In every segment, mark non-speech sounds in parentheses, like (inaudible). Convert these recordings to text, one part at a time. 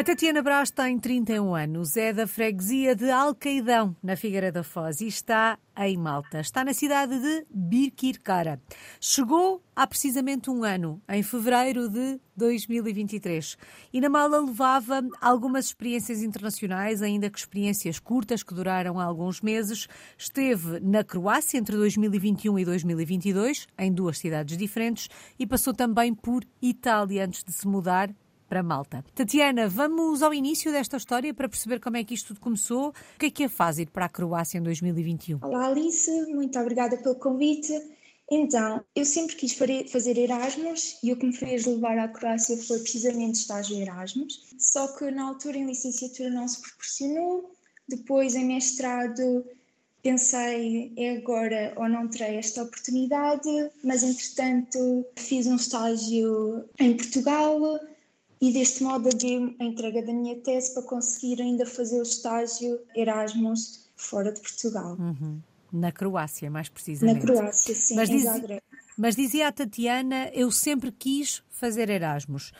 A Tatiana Brás tem 31 anos, é da freguesia de Alcaidão, na Figueira da Foz, e está em Malta. Está na cidade de Birkirkara. Chegou há precisamente um ano, em fevereiro de 2023. E na mala levava algumas experiências internacionais, ainda que experiências curtas, que duraram alguns meses. Esteve na Croácia entre 2021 e 2022, em duas cidades diferentes, e passou também por Itália antes de se mudar para Malta. Tatiana, vamos ao início desta história para perceber como é que isto tudo começou. O que é que a faz ir para a Croácia em 2021? Olá Alice, muito obrigada pelo convite. Então, eu sempre quis fazer Erasmus e o que me fez levar à Croácia foi precisamente estágio Erasmus. Só que na altura em licenciatura não se proporcionou. Depois em mestrado pensei é agora ou não terei esta oportunidade, mas entretanto fiz um estágio em Portugal e deste modo adiei a entrega da minha tese para conseguir ainda fazer o estágio Erasmus fora de Portugal. Uhum. Na Croácia, mais precisamente. Na Croácia, sim, mas, diz, mas dizia a Tatiana, eu sempre quis fazer Erasmus.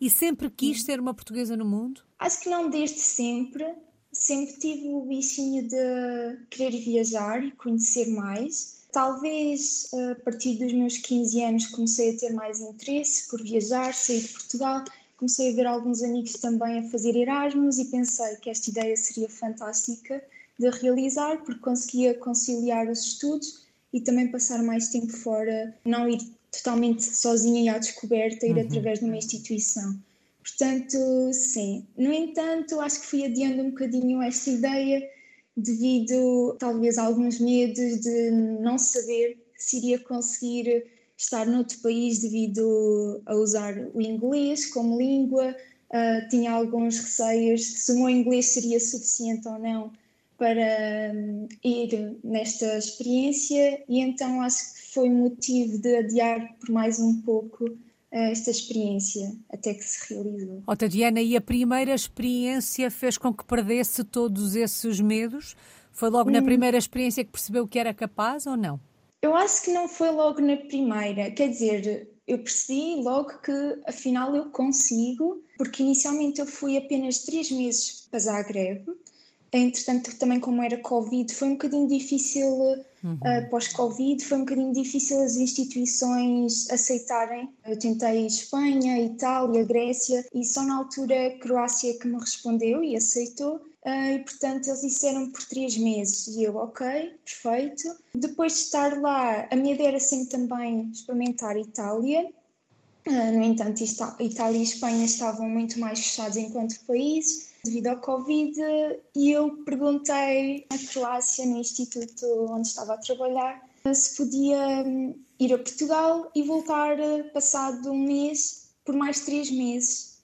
E sempre quis ser uma portuguesa no mundo? Acho que não desde sempre. Sempre tive o bichinho de querer viajar e conhecer mais. Talvez a partir dos meus 15 anos comecei a ter mais interesse por viajar, sair de Portugal comecei a ver alguns amigos também a fazer Erasmus e pensei que esta ideia seria fantástica de realizar, porque conseguia conciliar os estudos e também passar mais tempo fora, não ir totalmente sozinha e à descoberta, ir uhum. através de uma instituição. Portanto, sim. No entanto, acho que fui adiando um bocadinho esta ideia devido talvez a alguns medos de não saber se iria conseguir estar noutro país devido a usar o inglês como língua. Uh, tinha alguns receios se o meu inglês seria suficiente ou não para um, ir nesta experiência, e então acho que foi motivo de adiar por mais um pouco uh, esta experiência até que se realizou. Oh, Tatiana, e a primeira experiência fez com que perdesse todos esses medos? Foi logo hum. na primeira experiência que percebeu que era capaz ou não? Eu acho que não foi logo na primeira, quer dizer, eu percebi logo que afinal eu consigo, porque inicialmente eu fui apenas três meses para Zagreb, entretanto também como era Covid foi um bocadinho difícil, uhum. uh, pós-Covid foi um bocadinho difícil as instituições aceitarem. Eu tentei Espanha, Itália, Grécia e só na altura a Croácia que me respondeu e aceitou. Uh, e portanto eles disseram por três meses e eu, ok, perfeito. Depois de estar lá, a minha ideia era sempre também experimentar Itália. Uh, no entanto, Itália e Espanha estavam muito mais fechados enquanto países devido ao Covid e eu perguntei à Croácia, no instituto onde estava a trabalhar, se podia hum, ir a Portugal e voltar passado um mês por mais três meses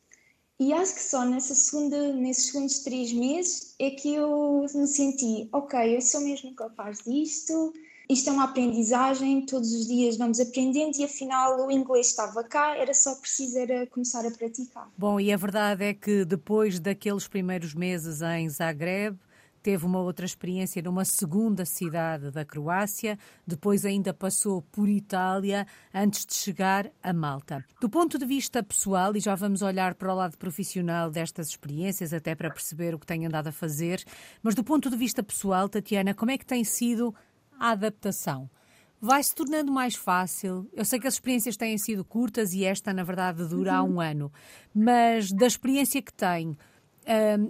e acho que só nessa segunda, nesses segundos três meses é que eu me senti, ok, eu sou mesmo capaz disto, isto é uma aprendizagem, todos os dias vamos aprendendo e afinal o inglês estava cá, era só preciso era começar a praticar. Bom, e a verdade é que depois daqueles primeiros meses em Zagreb, teve uma outra experiência numa segunda cidade da Croácia, depois ainda passou por Itália antes de chegar a Malta. Do ponto de vista pessoal, e já vamos olhar para o lado profissional destas experiências, até para perceber o que tem andado a fazer, mas do ponto de vista pessoal, Tatiana, como é que tem sido a adaptação? vai se tornando mais fácil. Eu sei que as experiências têm sido curtas e esta, na verdade, dura há uhum. um ano, mas da experiência que tem,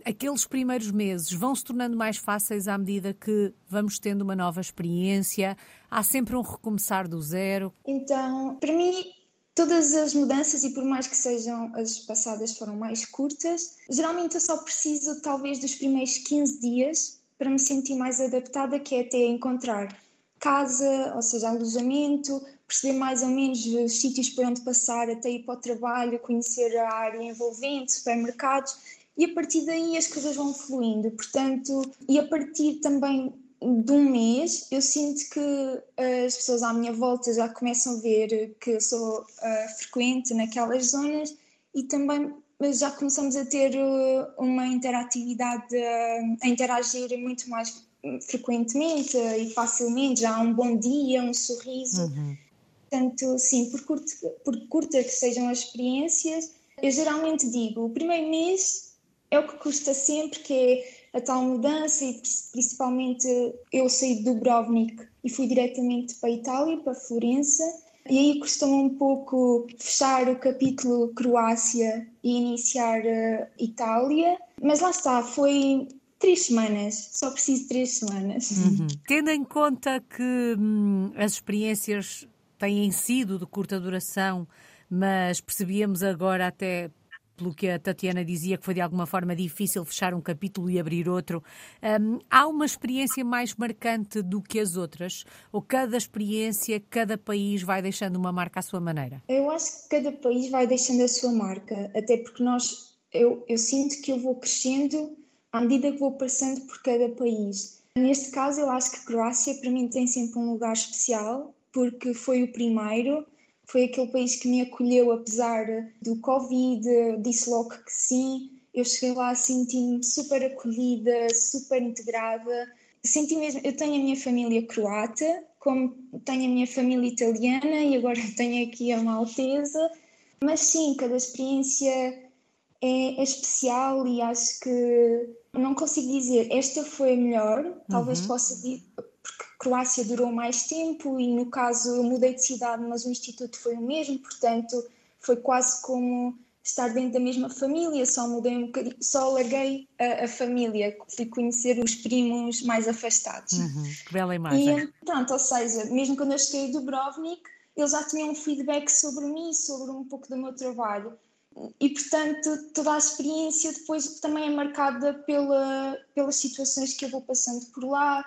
aqueles primeiros meses vão se tornando mais fáceis à medida que vamos tendo uma nova experiência? Há sempre um recomeçar do zero? Então, para mim, todas as mudanças, e por mais que sejam as passadas foram mais curtas, geralmente eu só preciso talvez dos primeiros 15 dias para me sentir mais adaptada, que é até encontrar casa, ou seja, alojamento, perceber mais ou menos os sítios por onde passar, até ir para o trabalho, conhecer a área envolvente, supermercados e a partir daí as coisas vão fluindo. Portanto, e a partir também de um mês, eu sinto que as pessoas à minha volta já começam a ver que eu sou uh, frequente naquelas zonas e também já começamos a ter uh, uma interatividade, a interagir muito mais frequentemente e facilmente. Já há um bom dia, um sorriso. Uhum. Portanto, sim, por, curto, por curta que sejam as experiências, eu geralmente digo: o primeiro mês é o que custa sempre, que é a tal mudança e principalmente eu saí de Dubrovnik e fui diretamente para a Itália, para Florença, e aí custou-me um pouco fechar o capítulo Croácia e iniciar uh, Itália, mas lá está, foi três semanas, só preciso três semanas. Uhum. Tendo em conta que hum, as experiências têm sido de curta duração, mas percebíamos agora até pelo que a Tatiana dizia, que foi de alguma forma difícil fechar um capítulo e abrir outro. Um, há uma experiência mais marcante do que as outras? Ou cada experiência, cada país vai deixando uma marca à sua maneira? Eu acho que cada país vai deixando a sua marca, até porque nós, eu, eu sinto que eu vou crescendo à medida que vou passando por cada país. Neste caso, eu acho que Croácia para mim tem sempre um lugar especial, porque foi o primeiro foi aquele país que me acolheu apesar do Covid, disse logo que sim. Eu cheguei lá sentindo-me super acolhida, super integrada. Senti mesmo, eu tenho a minha família croata, como tenho a minha família italiana e agora (laughs) tenho aqui a maltesa. Mas sim, cada experiência é, é, especial e acho que não consigo dizer esta foi a melhor, talvez uhum. possa Croácia durou mais tempo e no caso eu mudei de cidade, mas o instituto foi o mesmo, portanto foi quase como estar dentro da mesma família, só mudei um bocadinho, só larguei a, a família, fui conhecer os primos mais afastados. Uhum, que bela imagem. E pronto, ou seja, mesmo quando eu cheguei a Dubrovnik, eles já tinham um feedback sobre mim, sobre um pouco do meu trabalho. E, portanto, toda a experiência depois também é marcada pela, pelas situações que eu vou passando por lá,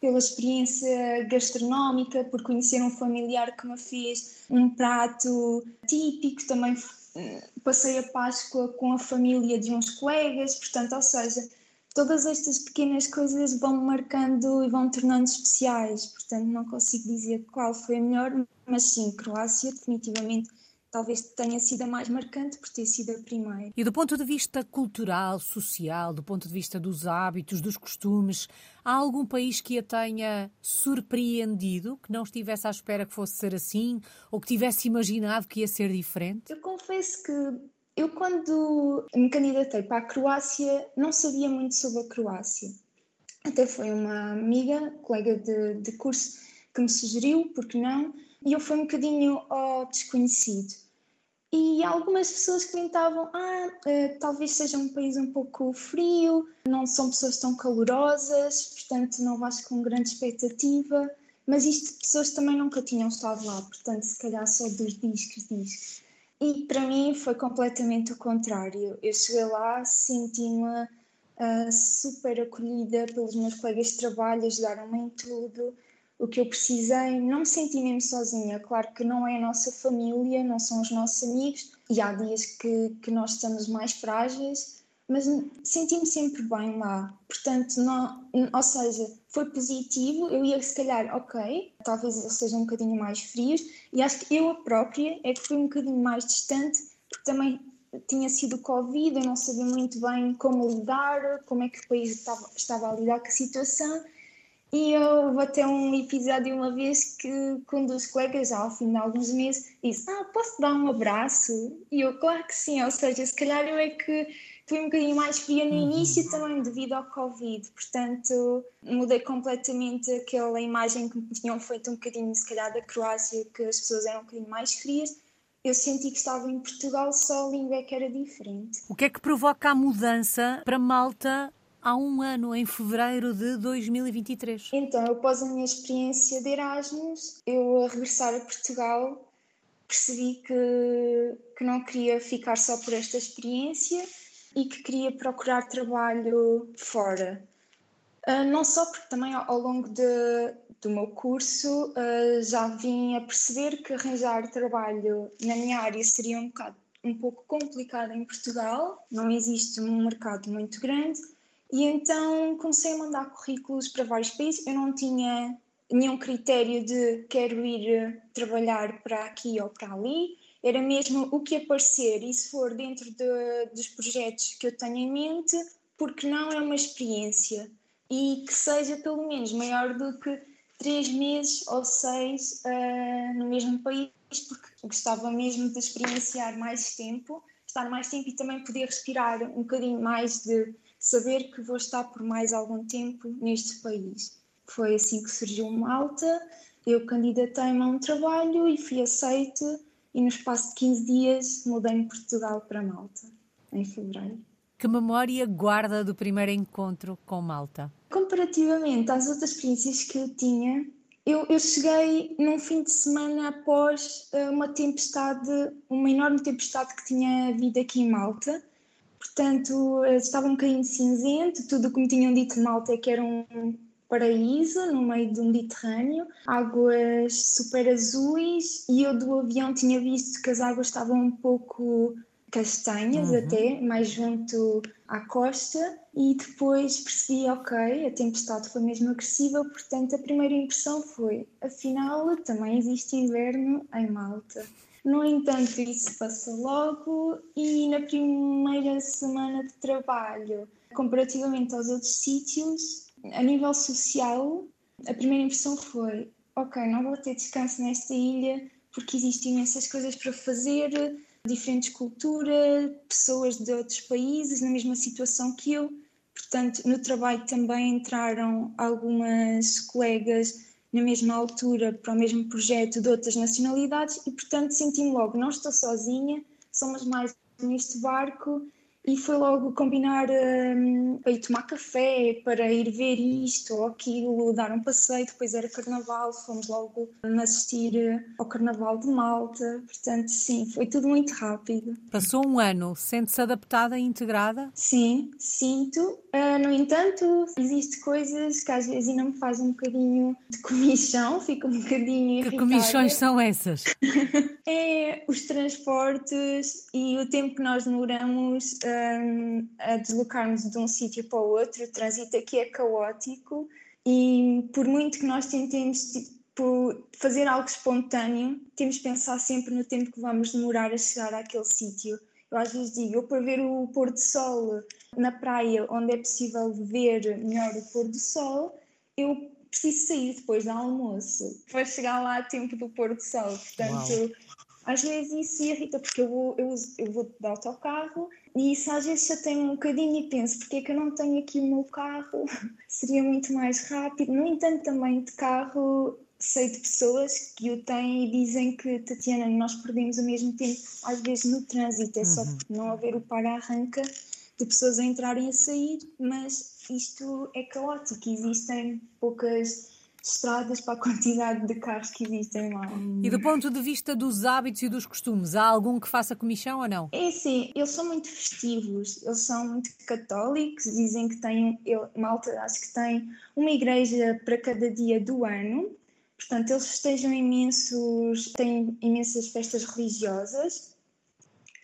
pela experiência gastronómica, por conhecer um familiar que me fez um prato típico, também hum, passei a Páscoa com a família de uns colegas, portanto, ou seja, todas estas pequenas coisas vão marcando e vão tornando especiais, portanto, não consigo dizer qual foi a melhor, mas sim, Croácia definitivamente talvez tenha sido a mais marcante por ter sido a primeira. E do ponto de vista cultural, social, do ponto de vista dos hábitos, dos costumes, há algum país que a tenha surpreendido, que não estivesse à espera que fosse ser assim, ou que tivesse imaginado que ia ser diferente? Eu confesso que eu, quando me candidatei para a Croácia, não sabia muito sobre a Croácia. Até foi uma amiga, colega de, de curso, que me sugeriu, porque não, e eu fui um bocadinho ao desconhecido. E algumas pessoas comentavam: ah, uh, talvez seja um país um pouco frio, não são pessoas tão calorosas, portanto não vais com grande expectativa. Mas isto pessoas também nunca tinham estado lá, portanto, se calhar só dos discos, discos. E para mim foi completamente o contrário. Eu cheguei lá, senti-me uh, super acolhida pelos meus colegas de trabalho, ajudaram-me em tudo o que eu precisei, não me senti mesmo sozinha. Claro que não é a nossa família, não são os nossos amigos, e há dias que, que nós estamos mais frágeis, mas senti-me sempre bem lá. Portanto, não, ou seja, foi positivo. Eu ia, se calhar, ok, talvez eles sejam um bocadinho mais frios, e acho que eu a própria é que fui um bocadinho mais distante, porque também tinha sido Covid, eu não sabia muito bem como lidar, como é que o país estava, estava a lidar com a situação e eu vou ter um episódio uma vez que, com um dos colegas, ao fim de alguns meses, disse: Ah, posso dar um abraço? E eu, claro que sim, ou seja, se calhar eu é que fui um bocadinho mais fria no uhum. início também devido ao Covid, portanto mudei completamente aquela imagem que me tinham feito um bocadinho, se calhar, da Croácia, que as pessoas eram um bocadinho mais frias. Eu senti que estava em Portugal, só a língua é que era diferente. O que é que provoca a mudança para Malta há um ano, em fevereiro de 2023. Então, após a minha experiência de Erasmus, eu a regressar a Portugal percebi que, que não queria ficar só por esta experiência e que queria procurar trabalho fora. Uh, não só porque também ao longo de, do meu curso uh, já vim a perceber que arranjar trabalho na minha área seria um, bocado, um pouco complicado em Portugal, não existe um mercado muito grande e então comecei a mandar currículos para vários países. Eu não tinha nenhum critério de quero ir eh, trabalhar para aqui ou para ali. Era mesmo o que aparecer, e se for dentro de, dos projetos que eu tenho em mente, porque não é uma experiência e que seja pelo menos maior do que três meses ou seis uh, no mesmo país, porque gostava mesmo de experienciar mais tempo estar mais tempo e também poder respirar um bocadinho mais de saber que vou estar por mais algum tempo neste país. Foi assim que surgiu Malta. Eu candidatei-me a um trabalho e fui aceite e no espaço de 15 dias mudei de Portugal para Malta, em fevereiro. Que memória guarda do primeiro encontro com Malta? Comparativamente às outras experiências que eu tinha, eu, eu, cheguei num fim de semana após uh, uma tempestade, uma enorme tempestade que tinha havido aqui em Malta. Portanto, uh, estava um bocadinho cinzento. Tudo o que me tinham dito de Malta é que era um paraíso no meio do Mediterrâneo, águas super azuis. E eu do avião tinha visto que as águas estavam um pouco castanhas uhum. até, mais junto à costa, e depois percebi, ok, a tempestade foi mesmo agressiva, portanto a primeira impressão foi, afinal também existe inverno em Malta. No entanto, isso passou logo e na primeira semana de trabalho, comparativamente aos outros sítios, a nível social, a primeira impressão foi: ok, não vou ter descanso nesta ilha porque existem imensas coisas para fazer, diferentes culturas, pessoas de outros países na mesma situação que eu. Portanto, no trabalho também entraram algumas colegas na mesma altura para o mesmo projeto de outras nacionalidades e, portanto, senti-me logo, não estou sozinha, somos mais neste barco e foi logo combinar um, para ir tomar café, para ir ver isto ou aquilo, dar um passeio. Depois era carnaval, fomos logo assistir eh, ao carnaval de Malta. Portanto, sim, foi tudo muito rápido. Passou um ano, sente-se adaptada e integrada? Sim, sinto. Uh, no entanto, existem coisas que às vezes ainda me fazem um bocadinho de comichão, (laughs) fico um bocadinho irritada. Que comichões são essas? (laughs) é os transportes e o tempo que nós demoramos. Uh, a deslocarmos de um sítio para o outro, o trânsito aqui é caótico e por muito que nós tentemos tipo, fazer algo espontâneo, temos que pensar sempre no tempo que vamos demorar a chegar àquele sítio. Eu às vezes digo, eu para ver o pôr do sol na praia, onde é possível ver melhor o pôr do sol, eu preciso sair depois do almoço para chegar lá a tempo do pôr do sol. Portanto, Uau. Às vezes isso irrita, porque eu vou, eu, eu vou de autocarro e isso às vezes já tem um bocadinho e penso, porque é que eu não tenho aqui o meu carro? (laughs) Seria muito mais rápido. No entanto, também de carro sei de pessoas que o têm e dizem que, Tatiana, nós perdemos o mesmo tempo, às vezes no trânsito, é só uhum. não haver o para-arranca de pessoas a entrarem e a sair, mas isto é caótico, existem poucas estradas para a quantidade de carros que existem lá. E do ponto de vista dos hábitos e dos costumes, há algum que faça comissão ou não? É sim, eles são muito festivos, eles são muito católicos, dizem que têm, eu, Malta acho que tem uma igreja para cada dia do ano, portanto eles festejam imensos, têm imensas festas religiosas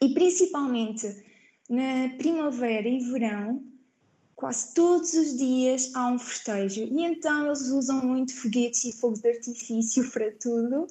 e principalmente na primavera e verão quase todos os dias há um festejo e então eles usam muito foguetes e fogos de artifício (laughs) para tudo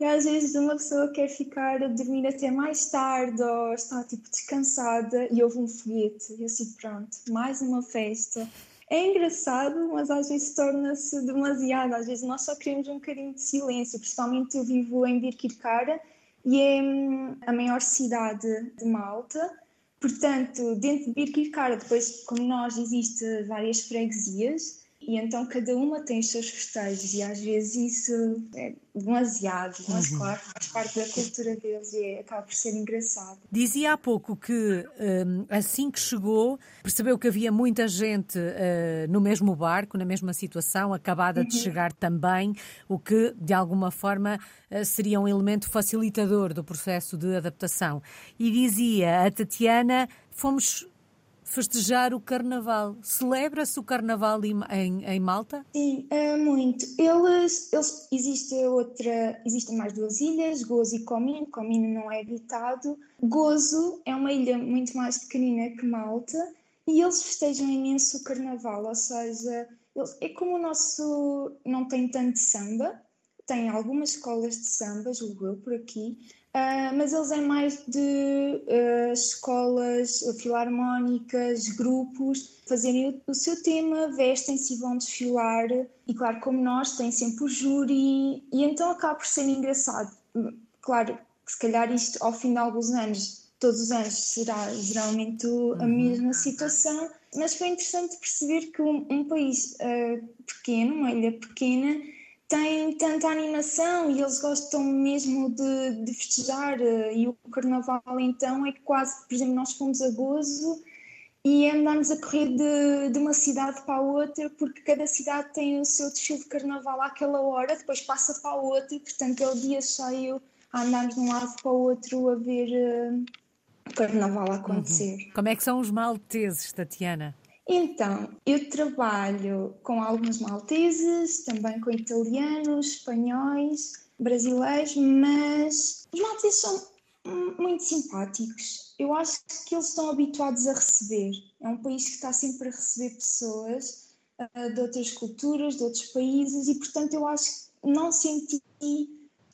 e às vezes uma pessoa quer ficar a dormir até mais tarde ou está tipo descansada e houve um foguete e assim pronto, mais uma festa. É engraçado, mas às vezes torna-se demasiado. Às vezes nós só queremos um bocadinho de silêncio. Principalmente eu vivo em Birkirkara e é hum, a maior cidade de Malta Portanto, dentro de Birkirkara, depois, como nós, existe várias freguesias e então cada uma tem os seus festejos e às vezes isso é demasiado, mas uhum. claro, faz parte da cultura deles e acaba por ser engraçado. Dizia há pouco que hum, assim que chegou percebeu que havia muita gente uh, no mesmo barco, na mesma situação, acabada uhum. de chegar também, o que de alguma forma uh, seria um elemento facilitador do processo de adaptação. E dizia a Tatiana, fomos festejar o Carnaval. Celebra-se o Carnaval em, em, em Malta? Sim, é muito. Eles, eles existe outra, existem mais duas ilhas, Gozo e Comino. Comino não é habitado. Gozo é uma ilha muito mais pequenina que Malta e eles festejam imenso o Carnaval, ou seja, eles, é como o nosso não tem tanto samba, tem algumas escolas de samba, julgo eu, por aqui, Uh, mas eles é mais de uh, escolas filarmónicas, grupos, fazerem o, o seu tema, vestem-se e vão desfilar. E claro, como nós, tem sempre o júri, e então acaba por ser engraçado. Claro, que se calhar isto ao fim de alguns anos todos os anos será geralmente a uhum. mesma situação, mas foi interessante perceber que um, um país uh, pequeno, uma ilha pequena, tem tanta animação e eles gostam mesmo de, de festejar. Uh, e o carnaval, então, é quase, por exemplo, nós fomos a Gozo e andámos a correr de, de uma cidade para a outra, porque cada cidade tem o seu desfile de carnaval àquela hora, depois passa para a outra, portanto é o dia cheio a andarmos de um lado para o outro a ver uh, o carnaval acontecer. Uhum. Como é que são os malteses, Tatiana? Então, eu trabalho com alguns malteses, também com italianos, espanhóis, brasileiros, mas os malteses são muito simpáticos. Eu acho que eles estão habituados a receber. É um país que está sempre a receber pessoas uh, de outras culturas, de outros países, e portanto eu acho que não senti.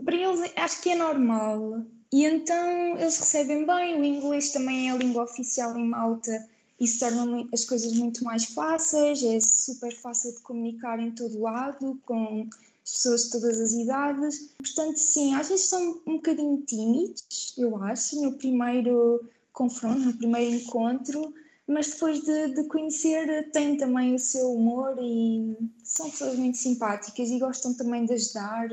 Para eles, acho que é normal. E então eles recebem bem. O inglês também é a língua oficial em Malta. Isso torna as coisas muito mais fáceis, é super fácil de comunicar em todo lado, com pessoas de todas as idades. Portanto, sim, às vezes são um bocadinho tímidos, eu acho, no primeiro confronto, no primeiro encontro, mas depois de, de conhecer têm também o seu humor e são pessoas muito simpáticas e gostam também de ajudar.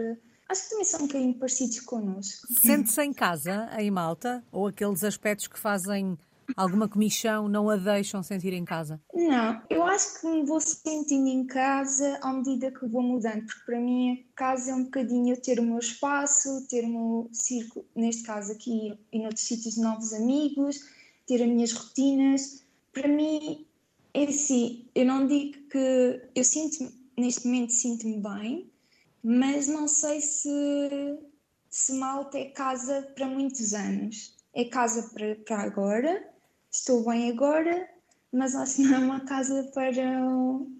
Acho que também são um bocadinho parecidos connosco. Sente-se em casa, em Malta? Ou aqueles aspectos que fazem alguma comichão não a deixam sentir em casa? Não, eu acho que me vou sentindo em casa à medida que vou mudando, porque para mim casa é um bocadinho ter o meu espaço, ter o meu círculo, neste caso aqui e noutros sítios, novos amigos, ter as minhas rotinas. Para mim, é assim, eu não digo que eu sinto neste momento sinto-me bem, mas não sei se, se Malta é casa para muitos anos. É casa para, para agora, estou bem agora, mas que não é uma casa para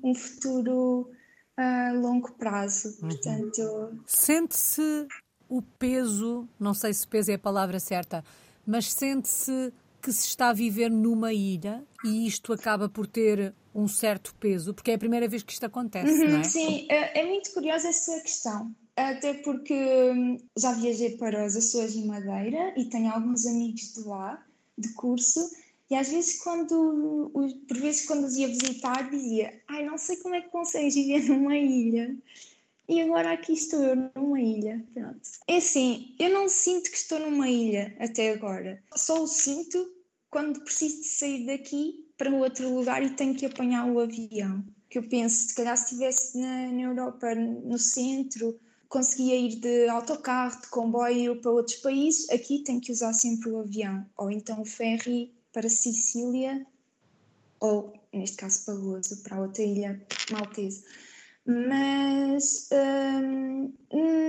um futuro a longo prazo. Uhum. Portanto. Sente-se o peso, não sei se peso é a palavra certa, mas sente-se que se está a viver numa ilha e isto acaba por ter um certo peso, porque é a primeira vez que isto acontece, uhum, não é? Sim, é, é muito curiosa essa questão. Até porque hum, já viajei para os Açores e Madeira e tenho alguns amigos de lá, de curso, e às vezes, quando, por vezes, quando os ia visitar, dizia: Ai, não sei como é que consegues viver (laughs) numa ilha. E agora aqui estou eu numa ilha. Pronto. É assim, eu não sinto que estou numa ilha até agora. Só o sinto quando preciso de sair daqui para outro lugar e tenho que apanhar o avião. Que eu penso, se calhar se estivesse na, na Europa, no centro, conseguia ir de autocarro, de comboio para outros países, aqui tenho que usar sempre o avião. Ou então o ferry para Sicília, ou neste caso para Gozo, para outra ilha maltese. Mas hum,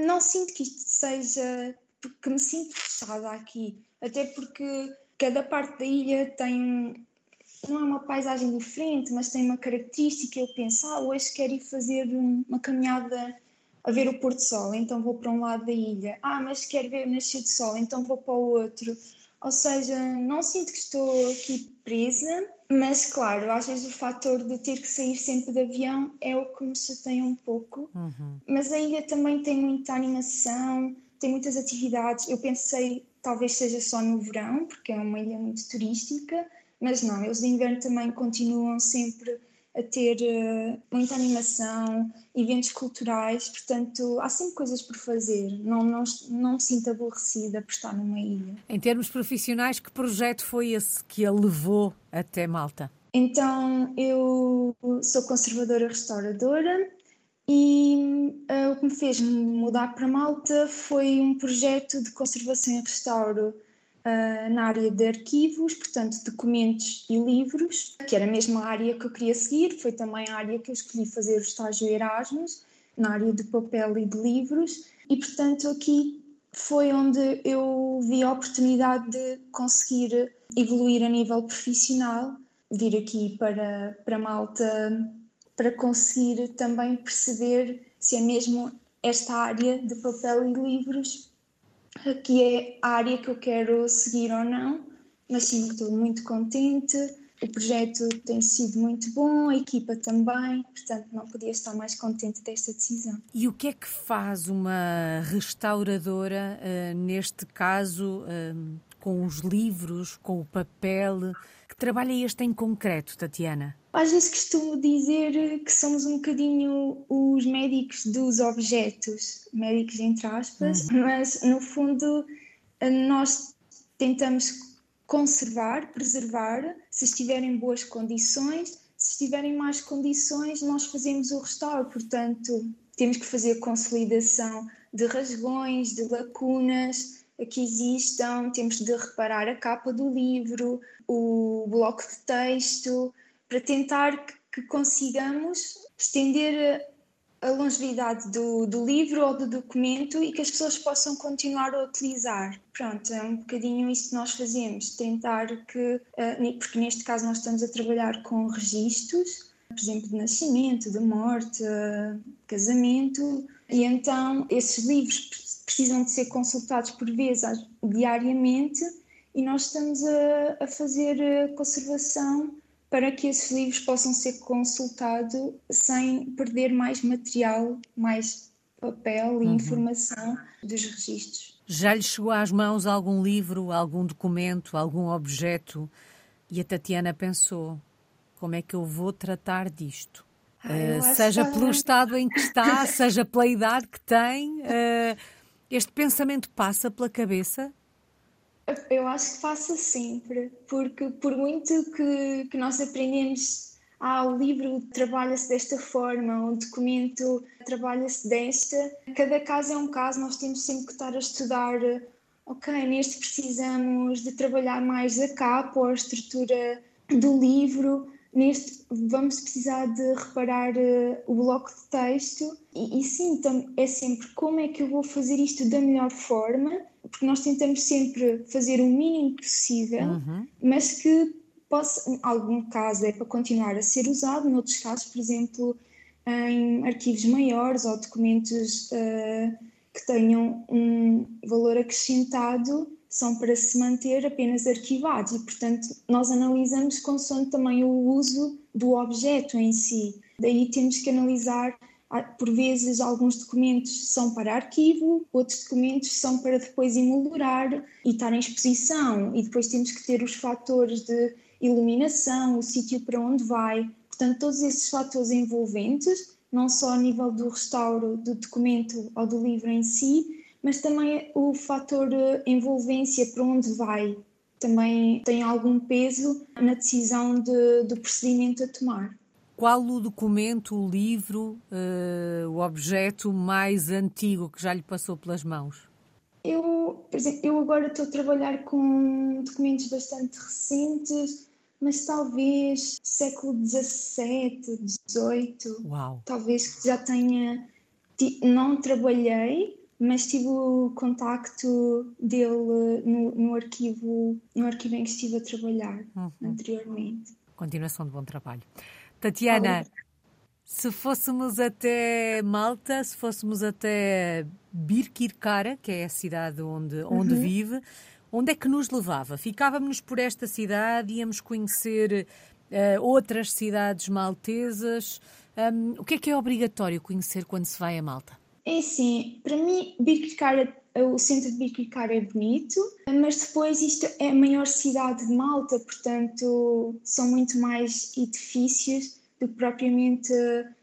não sinto que isto seja. porque me sinto fechada aqui, até porque cada parte da ilha tem. Não é uma paisagem diferente, mas tem uma característica. Eu penso, ah, hoje quero ir fazer uma caminhada a ver o pôr do sol, então vou para um lado da ilha. Ah, mas quero ver o nascer do sol, então vou para o outro. Ou seja, não sinto que estou aqui presa, mas claro, às vezes o fator de ter que sair sempre de avião é o que me chateia um pouco. Uhum. Mas a ilha também tem muita animação, tem muitas atividades. Eu pensei talvez seja só no verão, porque é uma ilha muito turística, mas não, eles de inverno também continuam sempre a ter uh, muita animação, eventos culturais, portanto, há sempre coisas por fazer. Não, não, não me sinto aborrecida por estar numa ilha. Em termos profissionais, que projeto foi esse que a levou até Malta? Então, eu sou conservadora restauradora e uh, o que me fez mudar para Malta foi um projeto de conservação e restauro uh, na área de arquivos, portanto, documentos e livros, que era a mesma área que eu queria seguir, foi também a área que eu escolhi fazer o estágio Erasmus, na área de papel e de livros, e portanto aqui foi onde eu vi a oportunidade de conseguir evoluir a nível profissional, vir aqui para, para Malta para conseguir também perceber se é mesmo esta área de papel e livros que é a área que eu quero seguir ou não, mas sim, estou muito contente. O projeto tem sido muito bom, a equipa também, portanto não podia estar mais contente desta decisão. E o que é que faz uma restauradora, uh, neste caso, uh, com os livros, com o papel? Que trabalho é este em concreto, Tatiana? Às vezes costumo dizer que somos um bocadinho os médicos dos objetos, médicos entre aspas, uhum. mas no fundo nós tentamos conservar, preservar, se estiverem em boas condições, se estiverem em más condições, nós fazemos o restauro, portanto, temos que fazer consolidação de rasgões, de lacunas que existam, temos de reparar a capa do livro, o bloco de texto, para tentar que, consigamos estender a longevidade do, do, livro ou do documento e que as pessoas possam continuar a utilizar. Pronto, é um bocadinho isso que nós fazemos, tentar que, uh, porque neste caso nós estamos a trabalhar com registros, por exemplo, de nascimento, de morte, uh, casamento, e então esses livros precisam de ser consultados por vezes diariamente e nós estamos a, a fazer conservação para que esses livros possam ser consultados sem perder mais material, mais papel e uhum. informação dos registros. Já lhe chegou às mãos algum livro, algum documento, algum objeto e a Tatiana pensou: como é que eu vou tratar disto? Ai, uh, seja pelo estado em que está, (laughs) seja pela idade que tem, uh, este pensamento passa pela cabeça eu acho que faça sempre, porque por muito que, que nós aprendemos, ah, o livro trabalha-se desta forma, o documento trabalha-se desta, cada caso é um caso, nós temos sempre que estar a estudar, ok, neste precisamos de trabalhar mais a capa ou a estrutura do livro, neste vamos precisar de reparar uh, o bloco de texto e, e sim, então, é sempre como é que eu vou fazer isto da melhor forma porque nós tentamos sempre fazer o mínimo possível, uhum. mas que possa, em algum caso é para continuar a ser usado, noutros casos, por exemplo, em arquivos maiores ou documentos uh, que tenham um valor acrescentado, são para se manter apenas arquivados e, portanto, nós analisamos consoante também o uso do objeto em si. Daí temos que analisar por vezes, alguns documentos são para arquivo, outros documentos são para depois emoldurar e estar em exposição. E depois temos que ter os fatores de iluminação, o sítio para onde vai. Portanto, todos esses fatores envolventes, não só a nível do restauro do documento ou do livro em si, mas também o fator envolvência para onde vai. Também tem algum peso na decisão de, do procedimento a tomar. Qual o documento, o livro, uh, o objeto mais antigo que já lhe passou pelas mãos? Eu, por exemplo, eu agora estou a trabalhar com documentos bastante recentes, mas talvez século XVII, XVIII. Uau. Talvez que já tenha. Não trabalhei, mas tive o contacto dele no, no, arquivo, no arquivo em que estive a trabalhar uhum. anteriormente. Continuação de bom trabalho. Tatiana, se fôssemos até Malta, se fôssemos até Birkirkara, que é a cidade onde, onde uhum. vive, onde é que nos levava? Ficávamos por esta cidade, íamos conhecer uh, outras cidades maltesas. Um, o que é que é obrigatório conhecer quando se vai a Malta? É assim, para mim, Birkirkara, o centro de Birkirkara é bonito, mas depois isto é a maior cidade de Malta, portanto são muito mais edifícios do que propriamente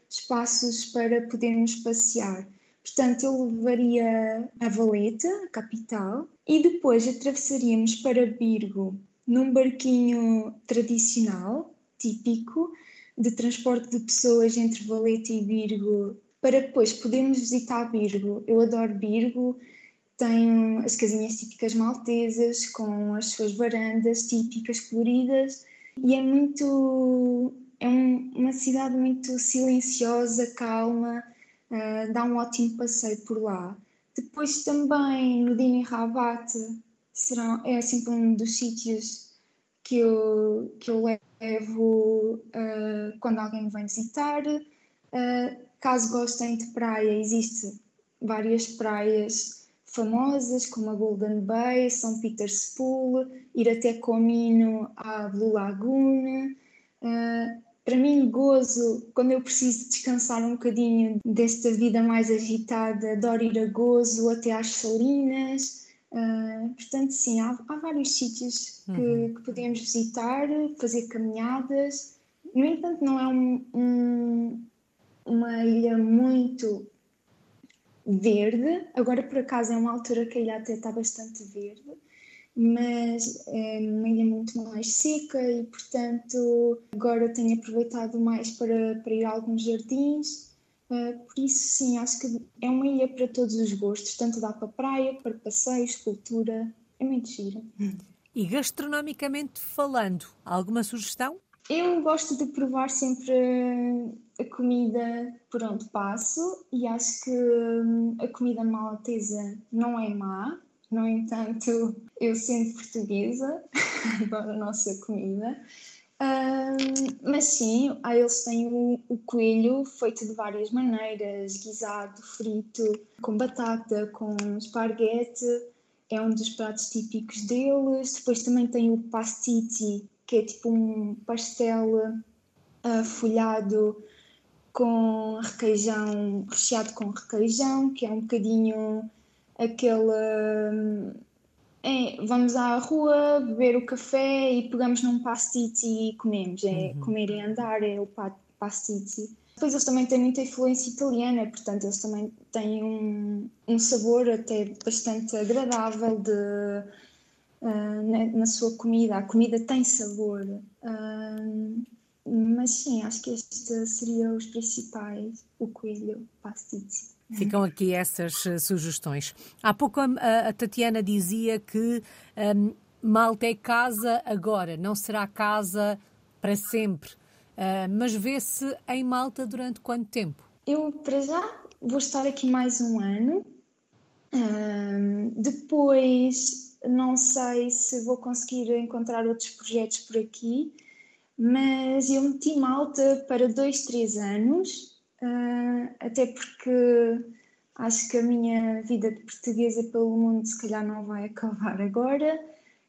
espaços para podermos passear. Portanto, eu levaria a Valeta, a capital, e depois atravessaríamos para Birgo num barquinho tradicional, típico, de transporte de pessoas entre Valeta e Birgo, para depois podermos visitar Birgo. Eu adoro Birgo, tem as casinhas típicas maltesas, com as suas varandas típicas coloridas, e é muito é um, uma cidade muito silenciosa, calma, uh, dá um ótimo passeio por lá. Depois também no Dini Rabat será, é sempre um dos sítios que eu, que eu levo uh, quando alguém me vem visitar. Uh, caso gostem de praia, existem várias praias famosas, como a Golden Bay, São Peter's Pool, ir até Comino à Blue Lagoon. Uh, para mim, gozo, quando eu preciso descansar um bocadinho desta vida mais agitada, adoro ir a gozo até às salinas, Uh, portanto, sim, há, há vários sítios que, uhum. que, podemos visitar, fazer caminhadas. No entanto, não é um, um, uma ilha muito verde. Agora, por acaso, é uma altura que a ilha até está bastante verde, mas é uma ilha muito mais seca e, portanto, agora tenho aproveitado mais para, para ir a alguns jardins Uh, por isso, sim, acho que é uma ilha para todos os gostos, tanto dá para praia, para passeios, cultura, é muito gira. E gastronomicamente falando, alguma sugestão? Eu gosto de provar sempre a comida por onde passo e acho que hum, a comida maltesa não é má. No entanto, eu sendo portuguesa, (laughs) adoro a nossa comida. Um, mas sim, eles têm o, o, coelho feito de várias maneiras, guisado, frito, com batata, com esparguete, é um dos pratos típicos deles. Depois também tem o pastiti, que é tipo um pastel uh, folhado com requeijão, recheado com requeijão, que é um bocadinho aquele. é, vamos à rua beber o café e pegamos num pastiti e comemos. É uhum. comer e andar, é o pastiti. Depois eles também têm muita influência italiana, portanto eles também têm um, um sabor até bastante agradável de, uh, na, na, sua comida. A comida tem sabor. Uh, mas sim, acho que estes seriam os principais: o coelho, pastici. Ficam aqui essas uh, sugestões. Há pouco a, a Tatiana dizia que um, Malta é casa agora, não será casa para sempre. Uh, mas vê-se em Malta durante quanto tempo? Eu, para já, vou estar aqui mais um ano. Uh, depois, não sei se vou conseguir encontrar outros projetos por aqui mas eu meti malta para dois, três anos, uh, até porque acho que a minha vida de portuguesa pelo mundo se calhar não vai acabar agora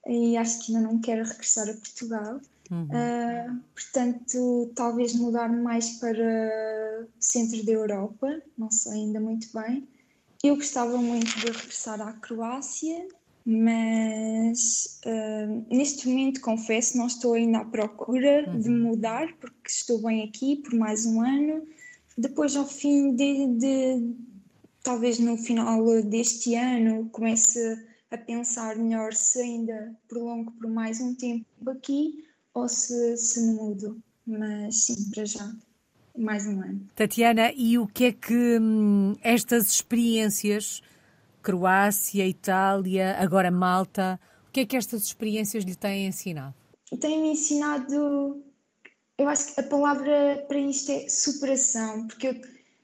e acho que ainda não quero regressar a Portugal. Uhum. Uh, portanto, talvez mudar mais para o centro da Europa, não sei ainda muito bem. Eu gostava muito de regressar à Croácia, mas uh, neste momento confesso não estou ainda à procura uhum. de mudar porque estou bem aqui por mais um ano depois ao fim de, de talvez no final deste ano comece a pensar melhor se ainda prolongo por mais um tempo aqui ou se, se me mudo mas sim, para já mais um ano. Tatiana, e o que é que hum, estas experiências Croácia, Itália, agora Malta. O que é que estas experiências lhe têm ensinado? Têm-me ensinado, eu acho que a palavra para isto é superação, porque eu,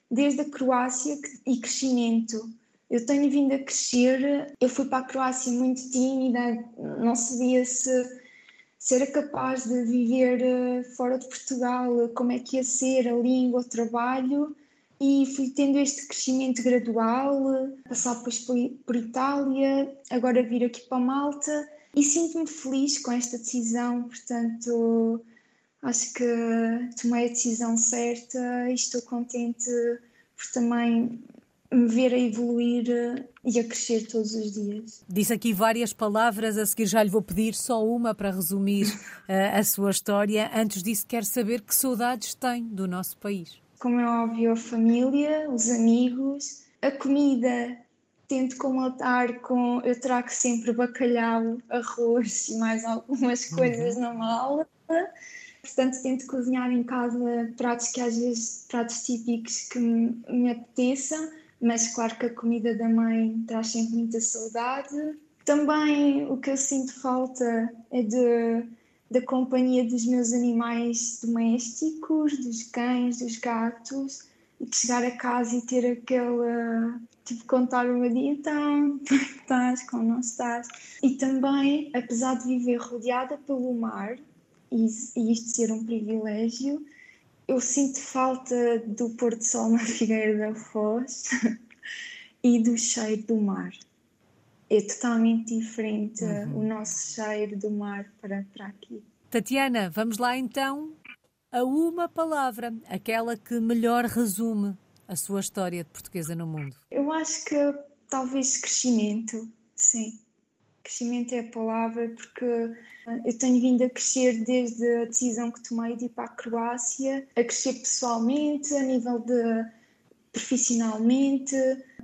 desde a Croácia e crescimento, eu tenho vindo a crescer. Eu fui para a Croácia muito tímida, não sabia se, se era capaz de viver eh, fora de Portugal, como é que ia ser a língua, o trabalho e fui tendo este crescimento gradual, passar depois por, Itália, agora vir aqui para Malta e sinto-me feliz com esta decisão, portanto acho que tomei a decisão certa e estou contente por também me ver a evoluir e a crescer todos os dias. Disse aqui várias palavras, a seguir já lhe vou pedir só uma para resumir uh, (laughs) a sua história. Antes disso, quero saber que saudades tem do nosso país como é óbvio, a família, os amigos, a comida. Tento completar com. Eu trago sempre bacalhau, arroz e mais algumas uhum. coisas uhum. na mala. Portanto, tento cozinhar em casa pratos que às vezes, pratos típicos que me, me apeteçam, mas claro que a comida da mãe traz sempre muita saudade. Também o que eu sinto falta é de da companhia dos meus animais domésticos, dos cães, dos gatos, e de chegar a casa e ter aquela. tipo, contar o meu dia, então, estás, como não estás. E também, apesar de viver rodeada pelo mar, e, e isto ser um privilégio, eu sinto falta do pôr do sol na (laughs) Figueira da Foz (laughs) e do cheiro do mar é totalmente diferente uhum. o nosso cheiro do mar para, para aqui. Tatiana, vamos lá então a uma palavra, aquela que melhor resume a sua história de portuguesa no mundo. Eu acho que talvez crescimento, sim. crescimento é a palavra, porque eh, eu tenho vindo a crescer desde a decisão que tomei de ir para a Croácia, a crescer pessoalmente, a nível de profissionalmente,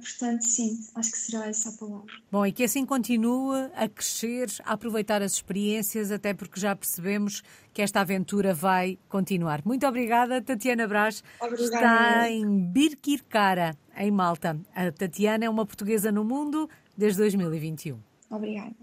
portanto, sim, acho que será essa a palavra. Bom, e que assim continue a crescer, a aproveitar as experiências, até porque já percebemos que esta aventura vai continuar. Muito obrigada, Tatiana Brás. Obrigada. Está em Birkirkara, em Malta. A Tatiana é uma portuguesa no mundo desde 2021. Obrigada.